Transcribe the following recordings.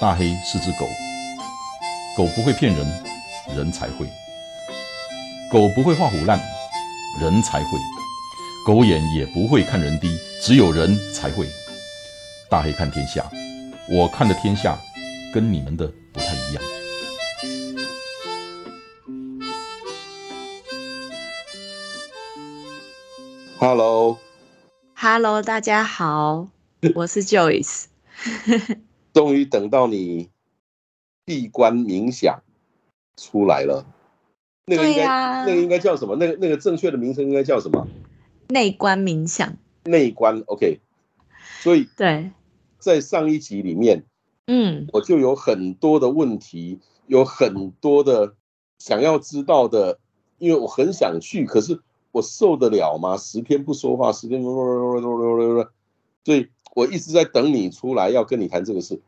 大黑是只狗，狗不会骗人，人才会；狗不会画虎烂，人才会；狗眼也不会看人低，只有人才会。大黑看天下，我看的天下跟你们的不太一样。Hello，Hello，大家好，我是 Joyce。终于等到你闭关冥想出来了，那个应该那个应该叫什么？那个那个正确的名称应该叫什么？内观冥想。内观，OK。所以对，在上一集里面，嗯，我就有很多的问题，有很多的想要知道的，因为我很想去，可是我受得了吗？十天不说话，十天，所以。我一直在等你出来，要跟你谈这个事。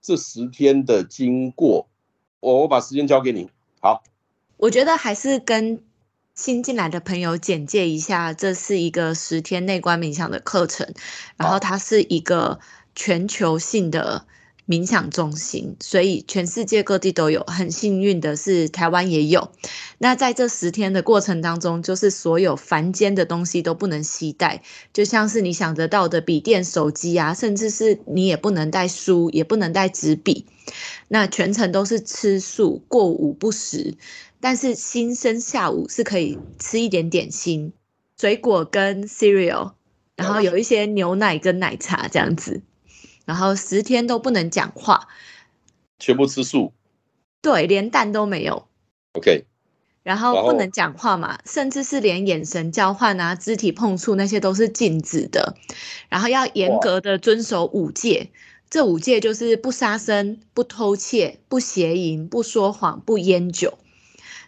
这十天的经过，我我把时间交给你。好，我觉得还是跟新进来的朋友简介一下，这是一个十天内观冥想的课程，然后它是一个全球性的。冥想中心，所以全世界各地都有。很幸运的是，台湾也有。那在这十天的过程当中，就是所有凡间的东西都不能携带，就像是你想得到的笔电、手机啊，甚至是你也不能带书，也不能带纸笔。那全程都是吃素，过午不食。但是新生下午是可以吃一点点心、水果跟 cereal，然后有一些牛奶跟奶茶这样子。然后十天都不能讲话，全部吃素，对，连蛋都没有。OK，然后不能讲话嘛，甚至是连眼神交换啊、肢体碰触那些都是禁止的。然后要严格的遵守五戒，这五戒就是不杀生、不偷窃、不邪淫、不说谎、不烟酒。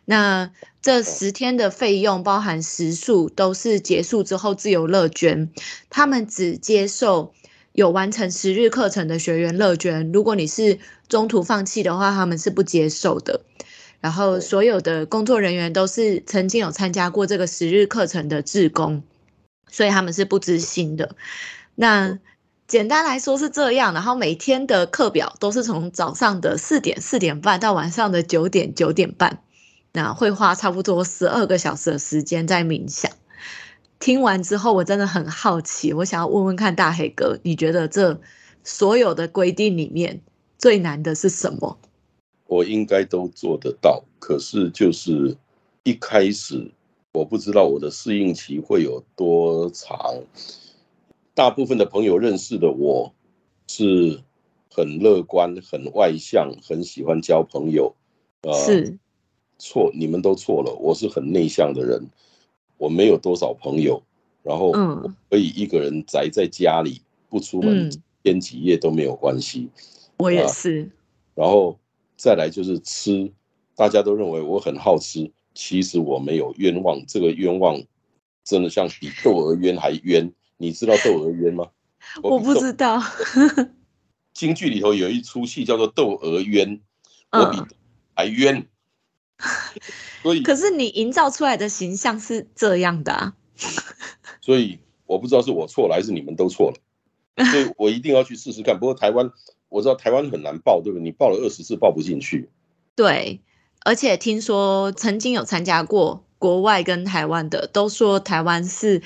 那这十天的费用包含食宿，都是结束之后自由乐捐，他们只接受。有完成十日课程的学员乐捐，如果你是中途放弃的话，他们是不接受的。然后所有的工作人员都是曾经有参加过这个十日课程的志工，所以他们是不知心的。那简单来说是这样，然后每天的课表都是从早上的四点四点半到晚上的九点九点半，那会花差不多十二个小时的时间在冥想。听完之后，我真的很好奇，我想要问问看大黑哥，你觉得这所有的规定里面最难的是什么？我应该都做得到，可是就是一开始我不知道我的适应期会有多长。大部分的朋友认识的我是很乐观、很外向、很喜欢交朋友。是错，你们都错了，我是很内向的人。我没有多少朋友，然后可以一个人宅在家里不出门，天几夜都没有关系。我也是。然后再来就是吃，大家都认为我很好吃，其实我没有冤枉。这个冤枉真的像比窦娥冤还冤。你知道窦娥冤吗？我不知道。京剧里头有一出戏叫做《窦娥冤》，我比还冤。所以，可是你营造出来的形象是这样的啊。所以我不知道是我错了还是你们都错了，所以我一定要去试试看。不过台湾我知道台湾很难报，对不对？你报了二十次报不进去。对，而且听说曾经有参加过国外跟台湾的，都说台湾是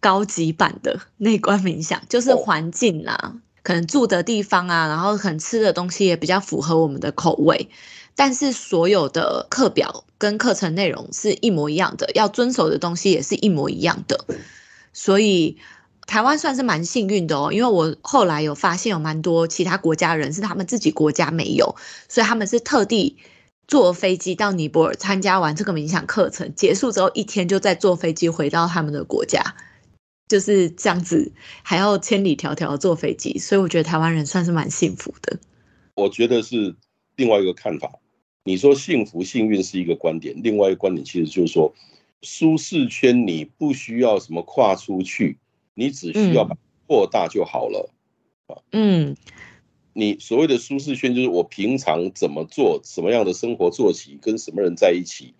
高级版的内观冥想，就是环境啊，可能住的地方啊，然后可能吃的东西也比较符合我们的口味。但是所有的课表跟课程内容是一模一样的，要遵守的东西也是一模一样的，所以台湾算是蛮幸运的哦。因为我后来有发现有蛮多其他国家人是他们自己国家没有，所以他们是特地坐飞机到尼泊尔参加完这个冥想课程，结束之后一天就再坐飞机回到他们的国家，就是这样子，还要千里迢迢坐飞机，所以我觉得台湾人算是蛮幸福的。我觉得是另外一个看法。你说幸福幸运是一个观点，另外一个观点其实就是说，舒适圈你不需要什么跨出去，你只需要把扩大就好了啊。嗯，你所谓的舒适圈就是我平常怎么做，什么样的生活作息，跟什么人在一起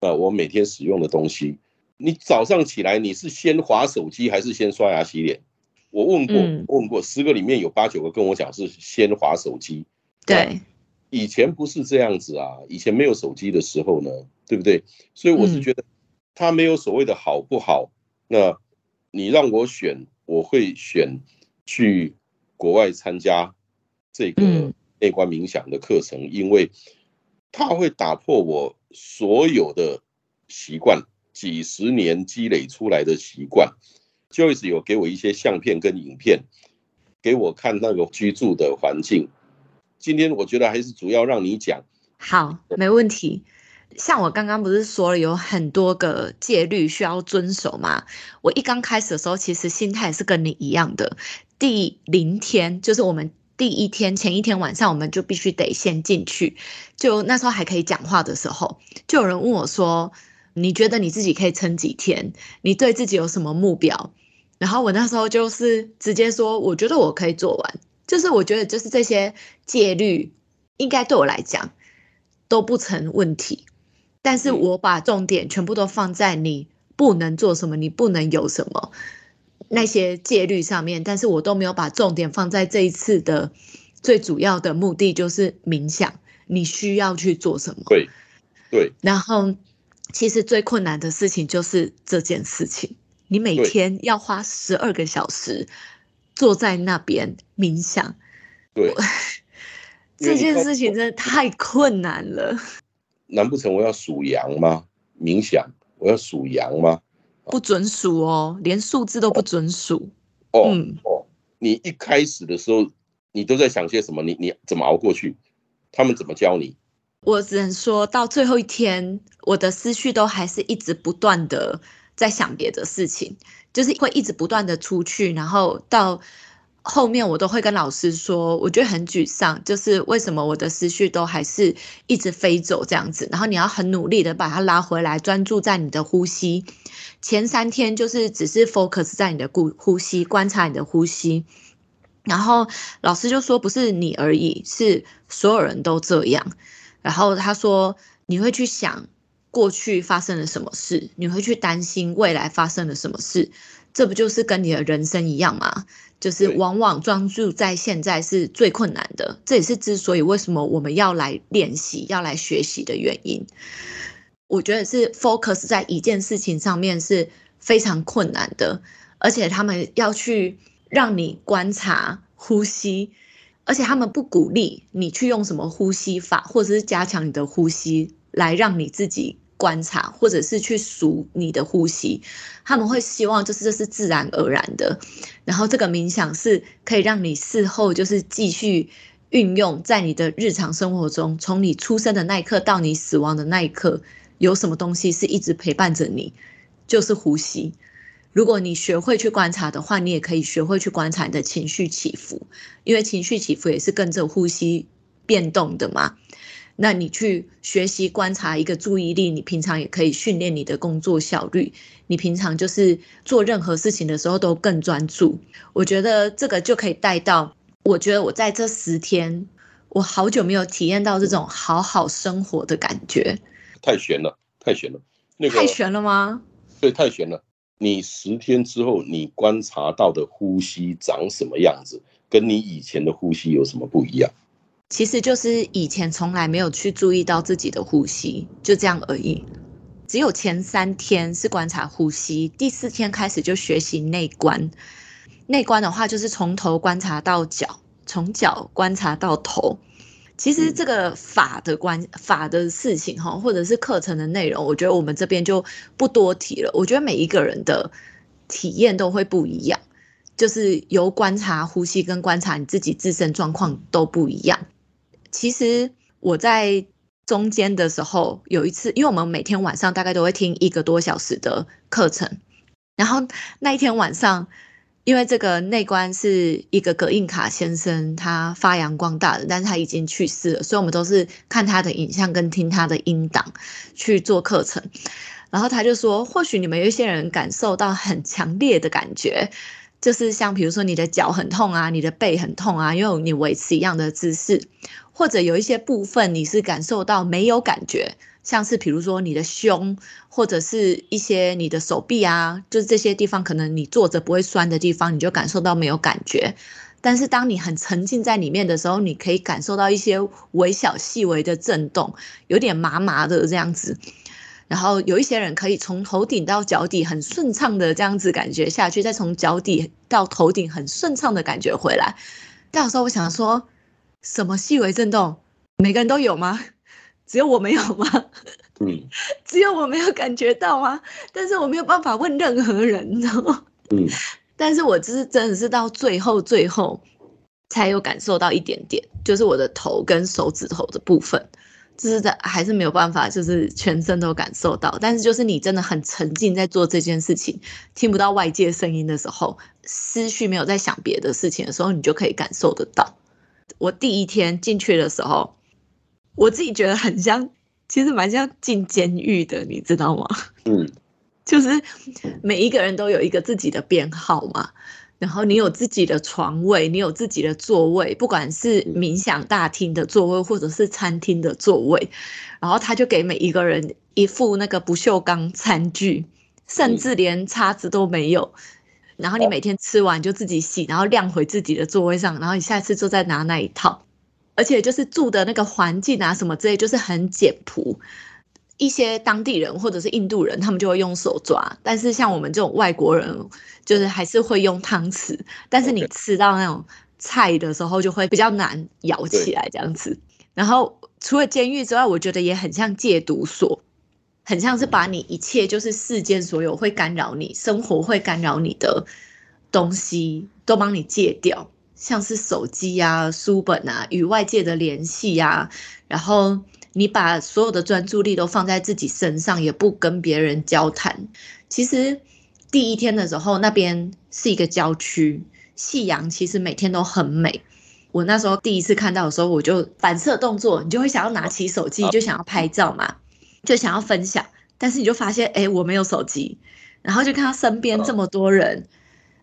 啊，我每天使用的东西。你早上起来你是先划手机还是先刷牙洗脸？我问过，问过十个里面有八九个跟我讲是先划手机。对，以前不是这样子啊，以前没有手机的时候呢，对不对？所以我是觉得他没有所谓的好不好。那你让我选，我会选去国外参加这个内观冥想的课程，因为它会打破我所有的习惯，几十年积累出来的习惯。Joyce 有给我一些相片跟影片，给我看那个居住的环境。今天我觉得还是主要让你讲。好，没问题。像我刚刚不是说了有很多个戒律需要遵守吗？我一刚开始的时候，其实心态是跟你一样的。第零天就是我们第一天前一天晚上，我们就必须得先进去。就那时候还可以讲话的时候，就有人问我说：“你觉得你自己可以撑几天？你对自己有什么目标？”然后我那时候就是直接说：“我觉得我可以做完。”就是我觉得就是这些戒律应该对我来讲都不成问题。但是我把重点全部都放在你不能做什么，你不能有什么那些戒律上面，但是我都没有把重点放在这一次的最主要的目的，就是冥想。你需要去做什么？对，对。然后，其实最困难的事情就是这件事情，你每天要花十二个小时坐在那边冥想。对，这件事情真的太困难了。难不成我要数羊吗？冥想，我要数羊吗？不准数哦，连数字都不准数。哦哦，你一开始的时候，你都在想些什么？你你怎么熬过去？他们怎么教你？我只能说到最后一天，我的思绪都还是一直不断的在想别的事情，就是会一直不断的出去，然后到。后面我都会跟老师说，我觉得很沮丧，就是为什么我的思绪都还是一直飞走这样子，然后你要很努力的把它拉回来，专注在你的呼吸。前三天就是只是 focus 在你的呼呼吸，观察你的呼吸。然后老师就说，不是你而已，是所有人都这样。然后他说，你会去想过去发生了什么事，你会去担心未来发生了什么事，这不就是跟你的人生一样吗？就是往往专注在现在是最困难的，这也是之所以为什么我们要来练习、要来学习的原因。我觉得是 focus 在一件事情上面是非常困难的，而且他们要去让你观察呼吸，而且他们不鼓励你去用什么呼吸法，或者是加强你的呼吸来让你自己。观察，或者是去数你的呼吸，他们会希望就是这是自然而然的，然后这个冥想是可以让你事后就是继续运用在你的日常生活中，从你出生的那一刻到你死亡的那一刻，有什么东西是一直陪伴着你，就是呼吸。如果你学会去观察的话，你也可以学会去观察你的情绪起伏，因为情绪起伏也是跟着呼吸变动的嘛。那你去学习观察一个注意力，你平常也可以训练你的工作效率。你平常就是做任何事情的时候都更专注。我觉得这个就可以带到，我觉得我在这十天，我好久没有体验到这种好好生活的感觉。太悬了，太悬了，那个太悬了吗？对，太悬了。你十天之后，你观察到的呼吸长什么样子，跟你以前的呼吸有什么不一样？其实就是以前从来没有去注意到自己的呼吸，就这样而已。只有前三天是观察呼吸，第四天开始就学习内观。内观的话，就是从头观察到脚，从脚观察到头。其实这个法的观法的事情哈，或者是课程的内容，我觉得我们这边就不多提了。我觉得每一个人的体验都会不一样，就是由观察呼吸跟观察你自己自身状况都不一样。其实我在中间的时候有一次，因为我们每天晚上大概都会听一个多小时的课程，然后那一天晚上，因为这个内观是一个葛印卡先生他发扬光大的，但是他已经去世了，所以我们都是看他的影像跟听他的音档去做课程。然后他就说，或许你们有一些人感受到很强烈的感觉，就是像比如说你的脚很痛啊，你的背很痛啊，因为你维持一样的姿势。或者有一些部分你是感受到没有感觉，像是比如说你的胸，或者是一些你的手臂啊，就是这些地方可能你坐着不会酸的地方，你就感受到没有感觉。但是当你很沉浸在里面的时候，你可以感受到一些微小细微的震动，有点麻麻的这样子。然后有一些人可以从头顶到脚底很顺畅的这样子感觉下去，再从脚底到头顶很顺畅的感觉回来。但有时候我想说，什么细微震动，每个人都有吗？只有我没有吗？嗯 只有我没有感觉到吗？但是我没有办法问任何人，你知道吗？嗯但是我只是真的是到最后最后才有感受到一点点，就是我的头跟手指头的部分，就是在还是没有办法，就是全身都感受到。但是就是你真的很沉浸在做这件事情，听不到外界声音的时候，思绪没有在想别的事情的时候，你就可以感受得到。我第一天进去的时候，我自己觉得很像，其实蛮像进监狱的，你知道吗？嗯就是每一个人都有一个自己的编号嘛，然后你有自己的床位，你有自己的座位，不管是冥想大厅的座位，或者是餐厅的座位，然后他就给每一个人一副那个不锈钢餐具，甚至连叉子都没有。然后你每天吃完就自己洗，然后晾回自己的座位上，然后你下次就再拿那一套。而且就是住的那个环境啊什么之类，就是很简朴。一些当地人或者是印度人，他们就会用手抓，但是像我们这种外国人，就是还是会用汤匙。但是你吃到那种菜的时候，就会比较难咬起来这样子。然后除了监狱之外，我觉得也很像戒毒所，很像是把你一切就是世间所有会干扰你生活、会干扰你的东西都帮你戒掉，像是手机啊、书本啊、与外界的联系啊，然后你把所有的专注力都放在自己身上，也不跟别人交谈。其实第一天的时候，那边是一个郊区，夕阳其实每天都很美。我那时候第一次看到的时候，我就反射动作，你就会想要拿起手机，就想要拍照嘛，就想要分享。但是你就发现，哎，我没有手机，然后就看到身边这么多人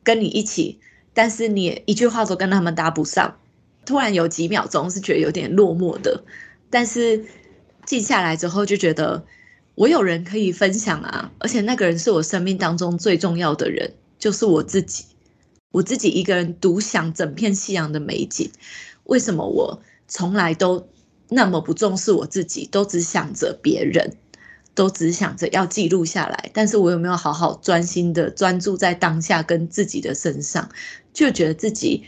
跟你一起，但是你一句话都跟他们搭不上。突然有几秒钟是觉得有点落寞的，但是静下来之后就觉得我有人可以分享啊，而且那个人是我生命当中最重要的人，就是我自己。我自己一个人独享整片夕阳的美景，为什么我从来都那么不重视我自己，都只想着别人，都只想着要记录下来？但是我有没有好好专心的专注在当下跟自己的身上？就觉得自己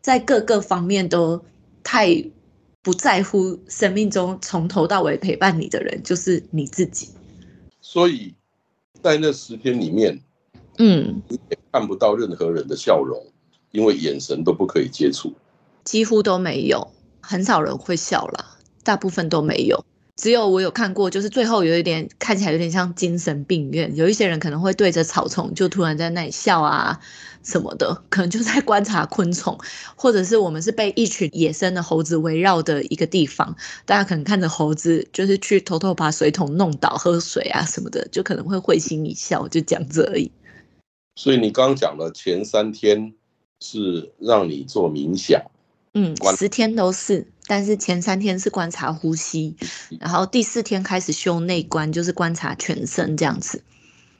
在各个方面都太不在乎生命中从头到尾陪伴你的人，就是你自己。所以在那十天里面，嗯，你也看不到任何人的笑容，因为眼神都不可以接触。几乎都没有，很少人会笑了，大部分都没有。只有我有看过，就是最后有一点看起来有点像精神病院，有一些人可能会对着草丛就突然在那里笑啊什么的，可能就在观察昆虫，或者是我们是被一群野生的猴子围绕的一个地方，大家可能看着猴子就是去偷偷把水桶弄倒喝水啊什么的，就可能会会心一笑，就这样子而已。所以你刚讲的前三天是让你做冥想，嗯，十天都是，但是前三天是观察呼吸，然后第四天开始修内观，就是观察全身这样子，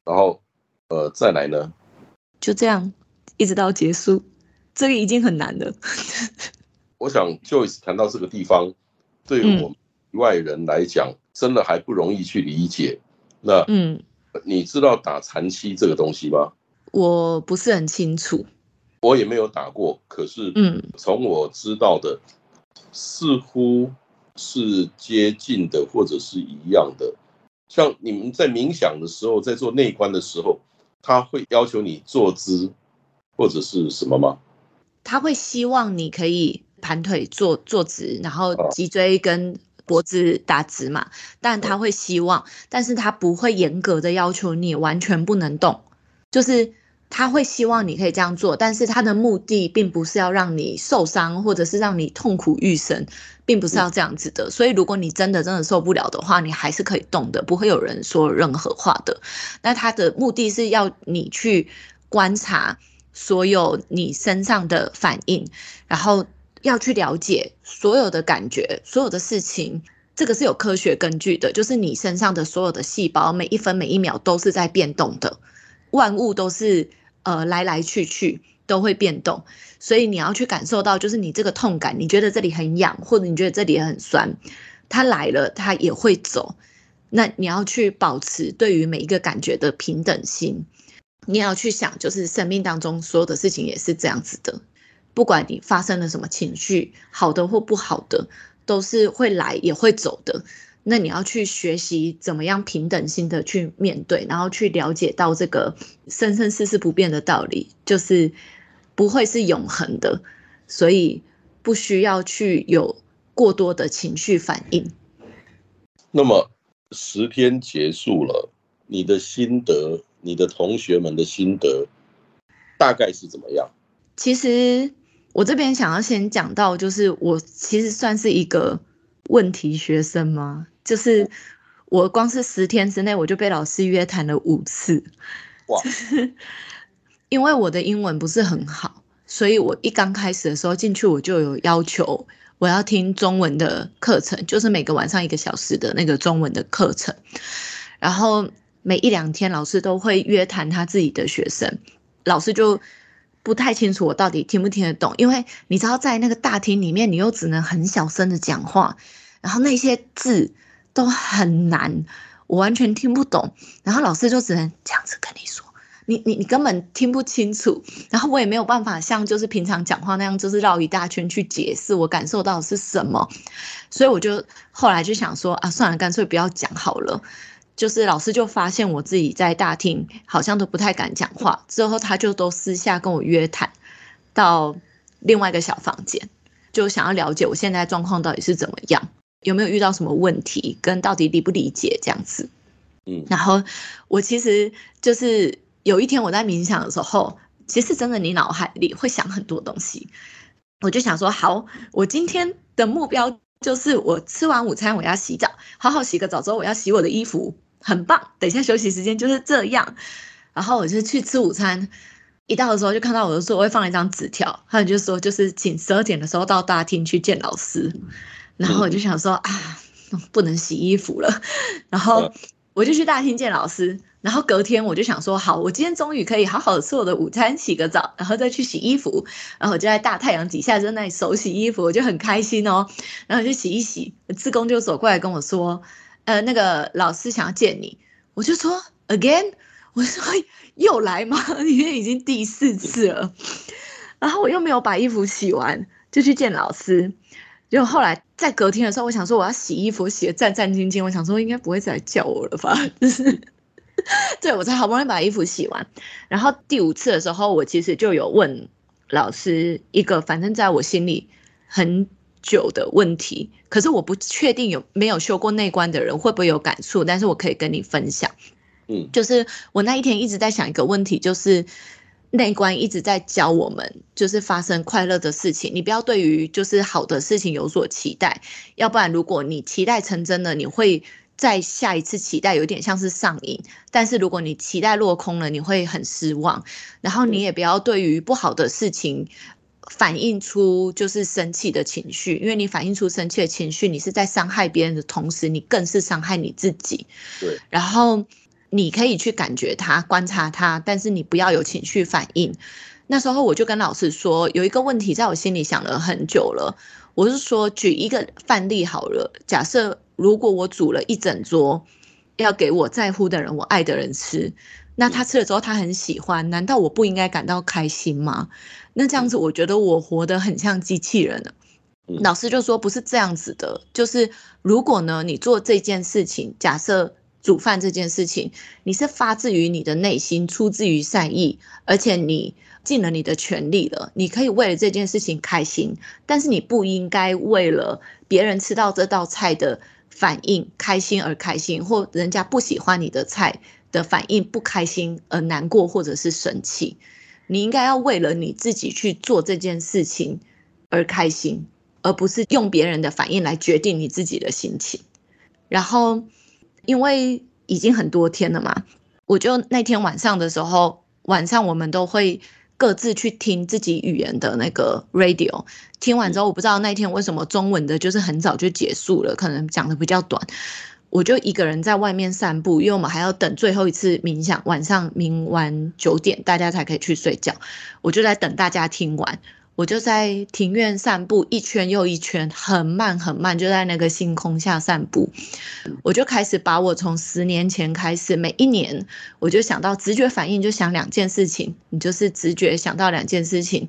然后呃再来呢，就这样一直到结束，这个已经很难了。我想 Joyce 谈到这个地方，对于我们外人来讲，真的还不容易去理解。那嗯，你知道打禅期这个东西吗？我不是很清楚。我也没有打过，可是嗯从我知道的，似乎是接近的，或者是一样的。像你们在冥想的时候，在做内观的时候，他会要求你坐姿或者是什么吗？他会希望你可以盘腿坐坐直，然后哦脊椎跟脖子打直嘛。但他会希望，但是他不会严格的要求你完全不能动，就是他会希望你可以这样做，但是他的目的并不是要让你受伤，或者是让你痛苦欲生，并不是要这样子的。所以如果你真的真的受不了的话，你还是可以动的，不会有人说任何话的。那他的目的是要你去观察。所有你身上的反应，然后要去了解所有的感觉，所有的事情，这个是有科学根据的，就是你身上的所有的细胞，每一分每一秒都是在变动的，万物都是呃来来去去，都会变动，所以你要去感受到，就是你这个痛感，你觉得这里很痒，或者你觉得这里很酸，它来了，它也会走。那你要去保持对于每一个感觉的平等心，你要去想，就是生命当中所有的事情也是这样子的，不管你发生了什么情绪，好的或不好的，都是会来也会走的。那你要去学习怎么样平等心的去面对，然后去了解到这个生生世世不变的道理，就是不会是永恒的，所以不需要去有过多的情绪反应。那么。十天结束了，你的心得，你的同学们的心得，大概是怎么样？其实我这边想要先讲到，就是我其实算是一个问题学生吗？就是我光是十天之内，我就被老师约谈了五次。哇！就是因为我的英文不是很好，所以我一刚开始的时候进去，我就有要求。我要听中文的课程，就是每个晚上一个小时的那个中文的课程，然后每一两天老师都会约谈他自己的学生，老师就不太清楚我到底听不听得懂，因为你知道在那个大厅里面，你又只能很小声的讲话，然后那些字都很难，我完全听不懂，然后老师就只能这样子跟你说。你你你根本听不清楚，然后我也没有办法像就是平常讲话那样，就是绕一大圈去解释我感受到是什么，所以我就后来就想说啊，算了，干脆不要讲好了。就是老师就发现我自己在大厅好像都不太敢讲话，之后他就都私下跟我约谈到另外一个小房间，就想要了解我现在状况到底是怎么样，有没有遇到什么问题，跟到底理不理解这样子。嗯，然后我其实就是。有一天我在冥想的时候，其实真的你脑海里会想很多东西。我就想说，好，我今天的目标就是我吃完午餐我要洗澡，好好洗个澡之后我要洗我的衣服，很棒。等一下休息时间就是这样，然后我就去吃午餐。一到的时候就看到我的座位放了一张纸条，他就说就是请十二点的时候到大厅去见老师。然后我就想说啊，不能洗衣服了，然后我就去大厅见老师。然后隔天我就想说，好，我今天终于可以好好吃我的午餐，洗个澡，然后再去洗衣服。然后我就在大太阳底下在那里手洗衣服，我就很开心哦。然后就洗一洗，志工就走过来跟我说，呃，那个老师想要见你。我就说 again，我说又来吗？因为已经第四次了。然后我又没有把衣服洗完，就去见老师。就后来在隔天的时候，我想说我要洗衣服，洗的战战兢兢。我想说应该不会再来叫我了吧？就是。对，我才好不容易把衣服洗完，然后第五次的时候，我其实就有问老师一个，反正在我心里很久的问题，可是我不确定有没有修过内观的人会不会有感触，但是我可以跟你分享。嗯，就是我那一天一直在想一个问题，就是内观一直在教我们，就是发生快乐的事情，你不要对于就是好的事情有所期待，要不然如果你期待成真了，你会。在下一次期待有点像是上瘾，但是如果你期待落空了，你会很失望。然后你也不要对于不好的事情反映出就是生气的情绪，因为你反映出生气的情绪，你是在伤害别人的同时，你更是伤害你自己。对。然后你可以去感觉它、观察它，但是你不要有情绪反应。那时候我就跟老师说，有一个问题在我心里想了很久了。我是说，举一个范例好了，假设。如果我煮了一整桌，要给我在乎的人、我爱的人吃，那他吃了之后他很喜欢，难道我不应该感到开心吗？那这样子，我觉得我活得很像机器人了。老师就说不是这样子的，就是如果呢，你做这件事情，假设煮饭这件事情，你是发自于你的内心，出自于善意，而且你尽了你的全力了，你可以为了这件事情开心，但是你不应该为了别人吃到这道菜的。反应开心而开心，或人家不喜欢你的菜的反应不开心而难过或者是生气，你应该要为了你自己去做这件事情而开心，而不是用别人的反应来决定你自己的心情。然后，因为已经很多天了嘛，我就那天晚上的时候，晚上我们都会。各自去听自己语言的那个 radio，听完之后，我不知道那天为什么中文的就是很早就结束了，可能讲的比较短。我就一个人在外面散步，因为我们还要等最后一次冥想，晚上冥完九点，大家才可以去睡觉。我就在等大家听完，我就在庭院散步，一圈又一圈，很慢很慢，就在那个星空下散步。我就开始把我从十年前开始，每一年我就想到直觉反应，就想两件事情，你就是直觉想到两件事情。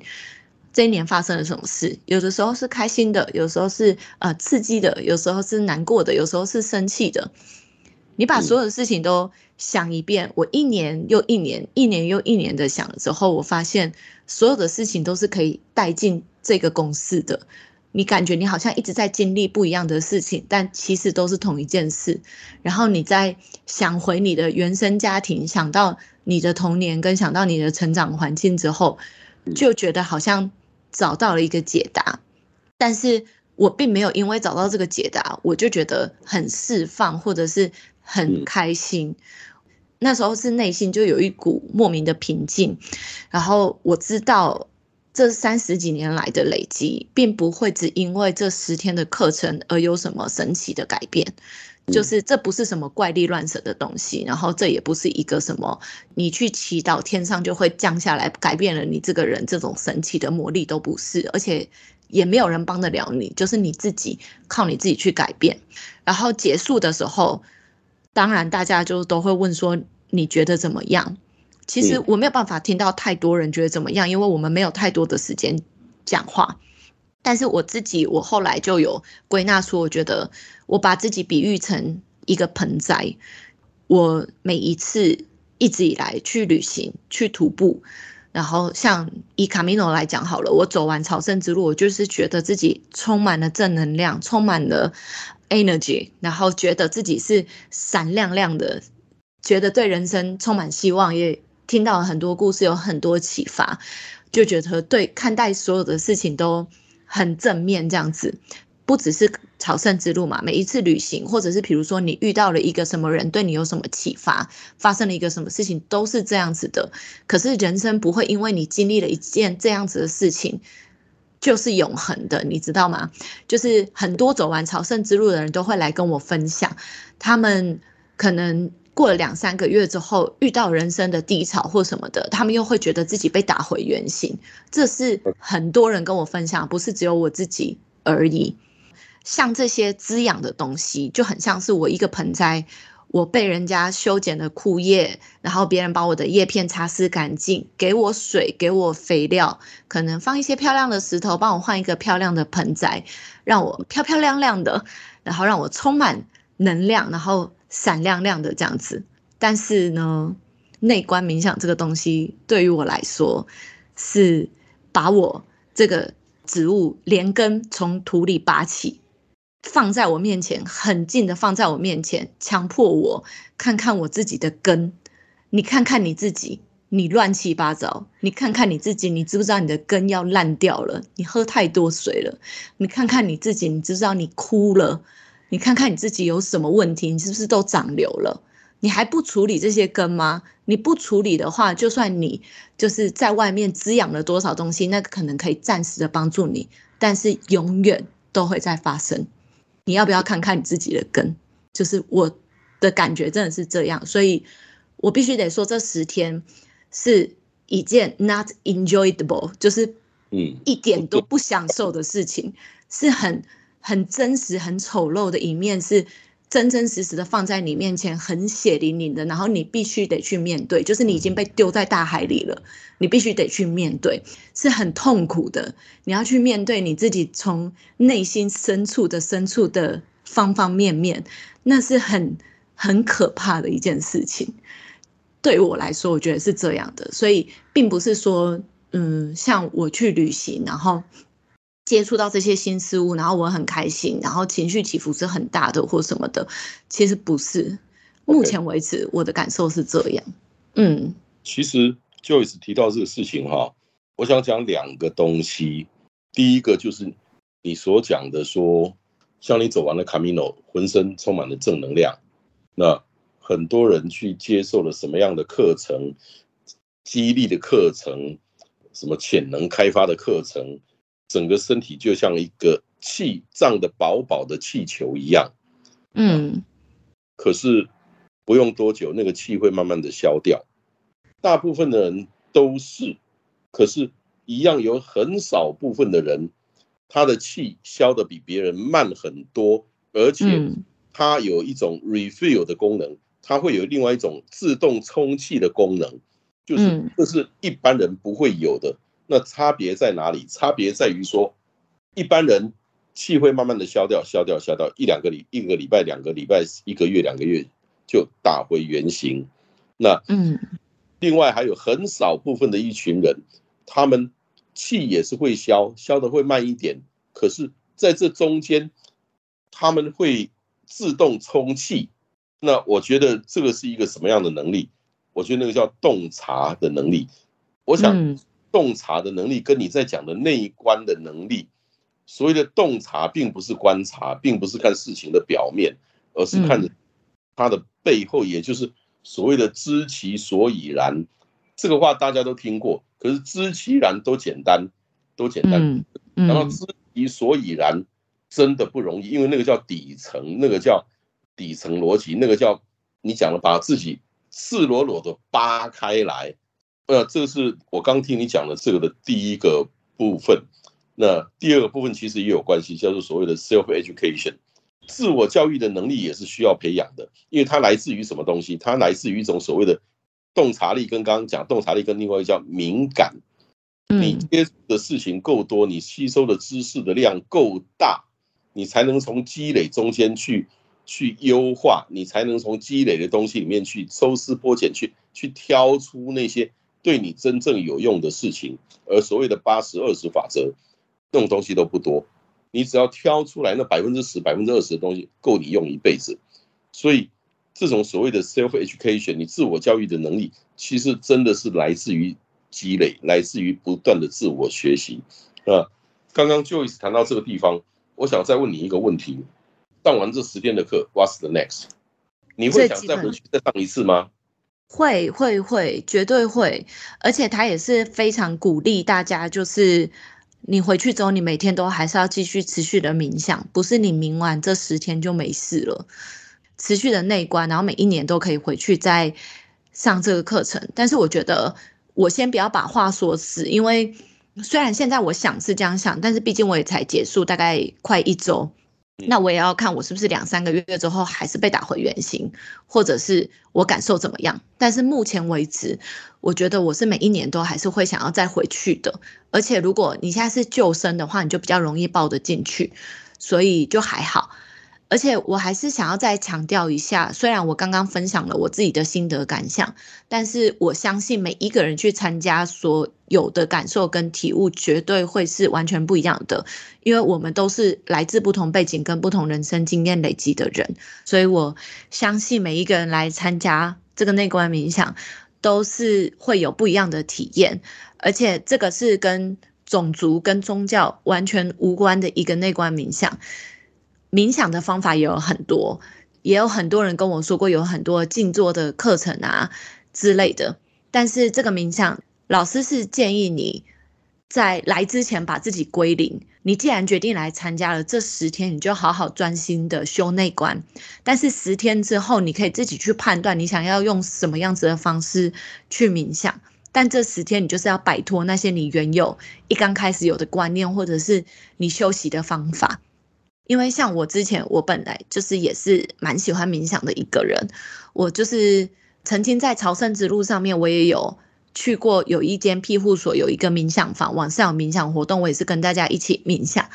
这一年发生了什么事？有的时候是开心的，有时候是呃刺激的，有时候是难过的，有时候是生气的。你把所有的事情都想一遍，我一年又一年，一年又一年的想了之后，我发现所有的事情都是可以带进这个公式的。你感觉你好像一直在经历不一样的事情，但其实都是同一件事。然后你在想回你的原生家庭，想到你的童年，跟想到你的成长环境之后，就觉得好像。找到了一个解答，但是我并没有因为找到这个解答，我就觉得很释放或者是很开心。那时候是内心就有一股莫名的平静，然后我知道这三十几年来的累积，并不会只因为这十天的课程而有什么神奇的改变。就是这不是什么怪力乱神的东西，然后这也不是一个什么你去祈祷天上就会降下来改变了你这个人这种神奇的魔力都不是，而且也没有人帮得了你，就是你自己靠你自己去改变。然后结束的时候，当然大家就都会问说你觉得怎么样？其实我没有办法听到太多人觉得怎么样，因为我们没有太多的时间讲话。但是我自己，我后来就有归纳出，我觉得我把自己比喻成一个盆栽。我每一次一直以来去旅行、去徒步，然后像以卡米诺来讲好了，我走完朝圣之路，我就是觉得自己充满了正能量，充满了 energy，然后觉得自己是闪亮亮的，觉得对人生充满希望，也听到了很多故事，有很多启发，就觉得对看待所有的事情都。很正面这样子，不只是朝圣之路嘛，每一次旅行，或者是比如说你遇到了一个什么人，对你有什么启发，发生了一个什么事情，都是这样子的。可是人生不会因为你经历了一件这样子的事情，就是永恒的，你知道吗？就是很多走完朝圣之路的人都会来跟我分享，他们可能。过了两三个月之后，遇到人生的低潮或什么的，他们又会觉得自己被打回原形。这是很多人跟我分享，不是只有我自己而已。像这些滋养的东西，就很像是我一个盆栽，我被人家修剪的枯叶，然后别人把我的叶片擦拭干净，给我水，给我肥料，可能放一些漂亮的石头，帮我换一个漂亮的盆栽，让我漂漂亮亮的，然后让我充满能量，然后。闪亮亮的这样子，但是呢，内观冥想这个东西对于我来说，是把我这个植物连根从土里拔起，放在我面前，很近的放在我面前，强迫我看看我自己的根。你看看你自己，你乱七八糟。你看看你自己，你知不知道你的根要烂掉了？你喝太多水了。你看看你自己，你知不知道你哭了？你看看你自己有什么问题？你是不是都长瘤了？你还不处理这些根吗？你不处理的话，就算你就是在外面滋养了多少东西，那可能可以暂时的帮助你，但是永远都会在发生。你要不要看看你自己的根？就是我的感觉真的是这样，所以我必须得说，这十天是一件 not enjoyable，就是嗯一点都不享受的事情，是很。很真实、很丑陋的一面是真真实实的放在你面前，很血淋淋的，然后你必须得去面对，就是你已经被丢在大海里了，你必须得去面对，是很痛苦的。你要去面对你自己从内心深处的深处的方方面面，那是很很可怕的一件事情。对我来说，我觉得是这样的，所以并不是说，嗯，像我去旅行，然后。接触到这些新事物，然后我很开心，然后情绪起伏是很大的或什么的，其实不是。目前为止，我的感受是这样。嗯，其实 Joyce 提到这个事情哈，我想讲两个东西。第一个就是你所讲的说，像你走完了 Camino，浑身充满了正能量。那很多人去接受了什么样的课程？激励的课程，什么潜能开发的课程？整个身体就像一个气胀的饱饱的气球一样，嗯，可是不用多久，那个气会慢慢的消掉。大部分的人都是，可是，一样有很少部分的人，他的气消的比别人慢很多，而且他有一种 refill 的功能，它会有另外一种自动充气的功能，就是这是一般人不会有的。那差别在哪里？差别在于说，一般人气会慢慢的消掉，消掉，消掉，一两个礼，一个礼拜，两个礼拜，一个月，两个月就打回原形。那嗯，另外还有很少部分的一群人，他们气也是会消，消的会慢一点，可是在这中间，他们会自动充气。那我觉得这个是一个什么样的能力？我觉得那个叫洞察的能力。我想。洞察的能力跟你在讲的内观的能力，所谓的洞察并不是观察，并不是看事情的表面，而是看它的背后，也就是所谓的知其所以然。这个话大家都听过，可是知其然都简单，都简单。然后知其所以然真的不容易，因为那个叫底层，那个叫底层逻辑，那个叫你讲了把自己赤裸裸的扒开来。那这个是我刚听你讲的这个的第一个部分，那第二个部分其实也有关系，叫做所谓的 self education，自我教育的能力也是需要培养的，因为它来自于什么东西？它来自于一种所谓的洞察力，跟刚刚讲洞察力，跟另外一个叫敏感。你接触的事情够多，你吸收的知识的量够大，你才能从积累中间去去优化，你才能从积累的东西里面去抽丝剥茧，去去挑出那些。对你真正有用的事情，而所谓的八十二十法则，这种东西都不多，你只要挑出来那百分之十、百分之二十的东西，够你用一辈子。所以，这种所谓的 self education，你自我教育的能力，其实真的是来自于积累，来自于不断的自我学习。啊，刚刚 Joyce 谈到这个地方，我想再问你一个问题：上完这十天的课，What's the next？你会想再回去再上一次吗？会会会，绝对会，而且他也是非常鼓励大家，就是你回去之后，你每天都还是要继续持续的冥想，不是你冥完这十天就没事了，持续的内观，然后每一年都可以回去再上这个课程。但是我觉得，我先不要把话说死，因为虽然现在我想是这样想，但是毕竟我也才结束大概快一周。那我也要看我是不是两三个月之后还是被打回原形，或者是我感受怎么样。但是目前为止，我觉得我是每一年都还是会想要再回去的。而且如果你现在是救生的话，你就比较容易抱得进去，所以就还好。而且我还是想要再强调一下，虽然我刚刚分享了我自己的心得感想，但是我相信每一个人去参加所有的感受跟体悟，绝对会是完全不一样的，因为我们都是来自不同背景跟不同人生经验累积的人，所以我相信每一个人来参加这个内观冥想，都是会有不一样的体验，而且这个是跟种族跟宗教完全无关的一个内观冥想。冥想的方法也有很多，也有很多人跟我说过有很多静坐的课程啊之类的。但是这个冥想，老师是建议你在来之前把自己归零。你既然决定来参加了这十天，你就好好专心的修内观。但是十天之后，你可以自己去判断你想要用什么样子的方式去冥想。但这十天你就是要摆脱那些你原有一刚开始有的观念，或者是你休息的方法。因为像我之前，我本来就是也是蛮喜欢冥想的一个人。我就是曾经在朝圣之路上面，我也有去过有一间庇护所，有一个冥想房，晚上有冥想活动，我也是跟大家一起冥想。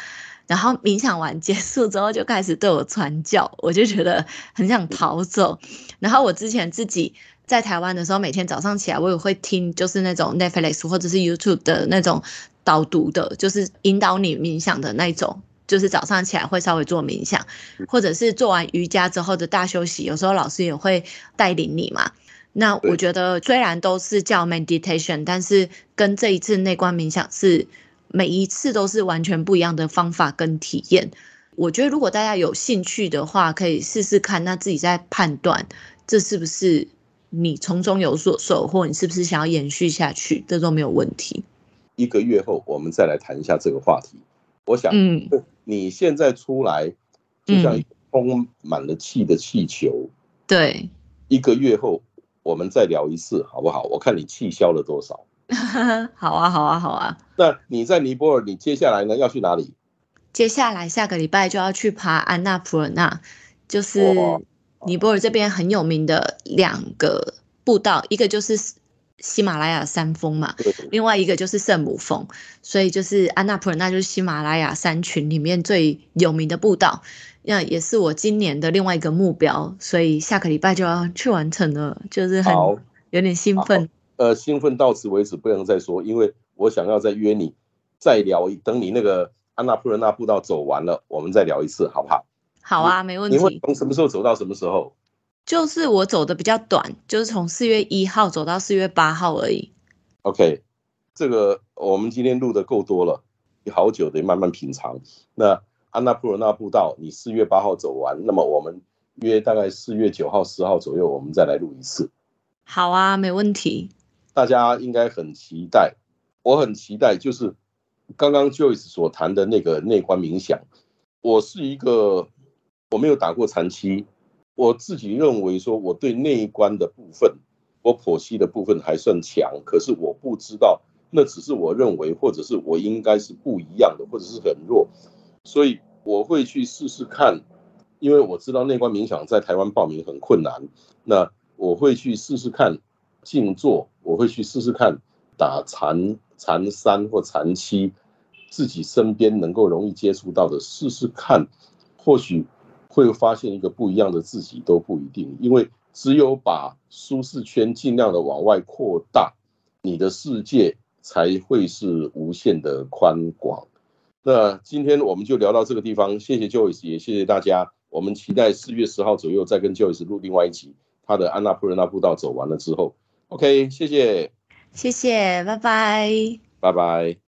然后冥想完结束之后，就开始对我传教，我就觉得很想逃走。然后我之前自己在台湾的时候，每天早上起来，我也会听就是那种 Netflix 或者是 YouTube 的那种导读的，就是引导你冥想的那种。就是早上起来会稍微做冥想，或者是做完瑜伽之后的大休息，有时候老师也会带领你嘛。那我觉得虽然都是叫 meditation，但是跟这一次内观冥想是每一次都是完全不一样的方法跟体验。我觉得如果大家有兴趣的话，可以试试看，那自己在判断这是不是你从中有所收获，你是不是想要延续下去，这都没有问题。一个月后我们再来谈一下这个话题。我想，嗯。你现在出来，就像充满了气的气球，对，一个月后我们再聊一次，好不好？我看你气消了多少。好啊，好啊，好啊。那你在尼泊尔，你接下来呢要去哪里？接下来下个礼拜就要去爬安娜普尔纳，就是尼泊尔这边很有名的两个步道，一个就是喜马拉雅山峰嘛，另外一个就是圣母峰，所以就是安娜普尔纳就是喜马拉雅山群里面最有名的步道，那也是我今年的另外一个目标，所以下个礼拜就要去完成了，就是很有点兴奋。呃，兴奋到此为止，不能再说，因为我想要再约你，再聊。等你那个安娜普尔纳步道走完了，我们再聊一次，好不好？好啊，没问题。你会从什么时候走到什么时候？就是我走的比较短，就是从四月一号走到四月八号而已。OK，这个我们今天录的够多了，你好久得慢慢品尝。那安娜普罗纳步道你四月八号走完，那么我们约大概四月九号、十号左右，我们再来录一次。好啊，没问题。大家应该很期待，我很期待，就是刚刚 Joyce 所谈的那个内观冥想。我是一个我没有打过禅期，我自己认为说我对内观的部分，我剖析的部分还算强，可是我不知道那只是我认为，或者是我应该是不一样的，或者是很弱，所以我会去试试看，因为我知道内观冥想在台湾报名很困难，那我会去试试看。静坐，我会去试试看打禅禅三或禅七，自己身边能够容易接触到的试试看，或许会发现一个不一样的自己都不一定。因为只有把舒适圈尽量的往外扩大，你的世界才会是无限的宽广。那今天我们就聊到这个地方，谢谢 Joyce，也谢谢大家。我们期待四月十号左右再跟 Joyce 录另外一集，他的安娜普仁纳步道走完了之后。OK，谢谢，谢谢，拜拜，拜拜。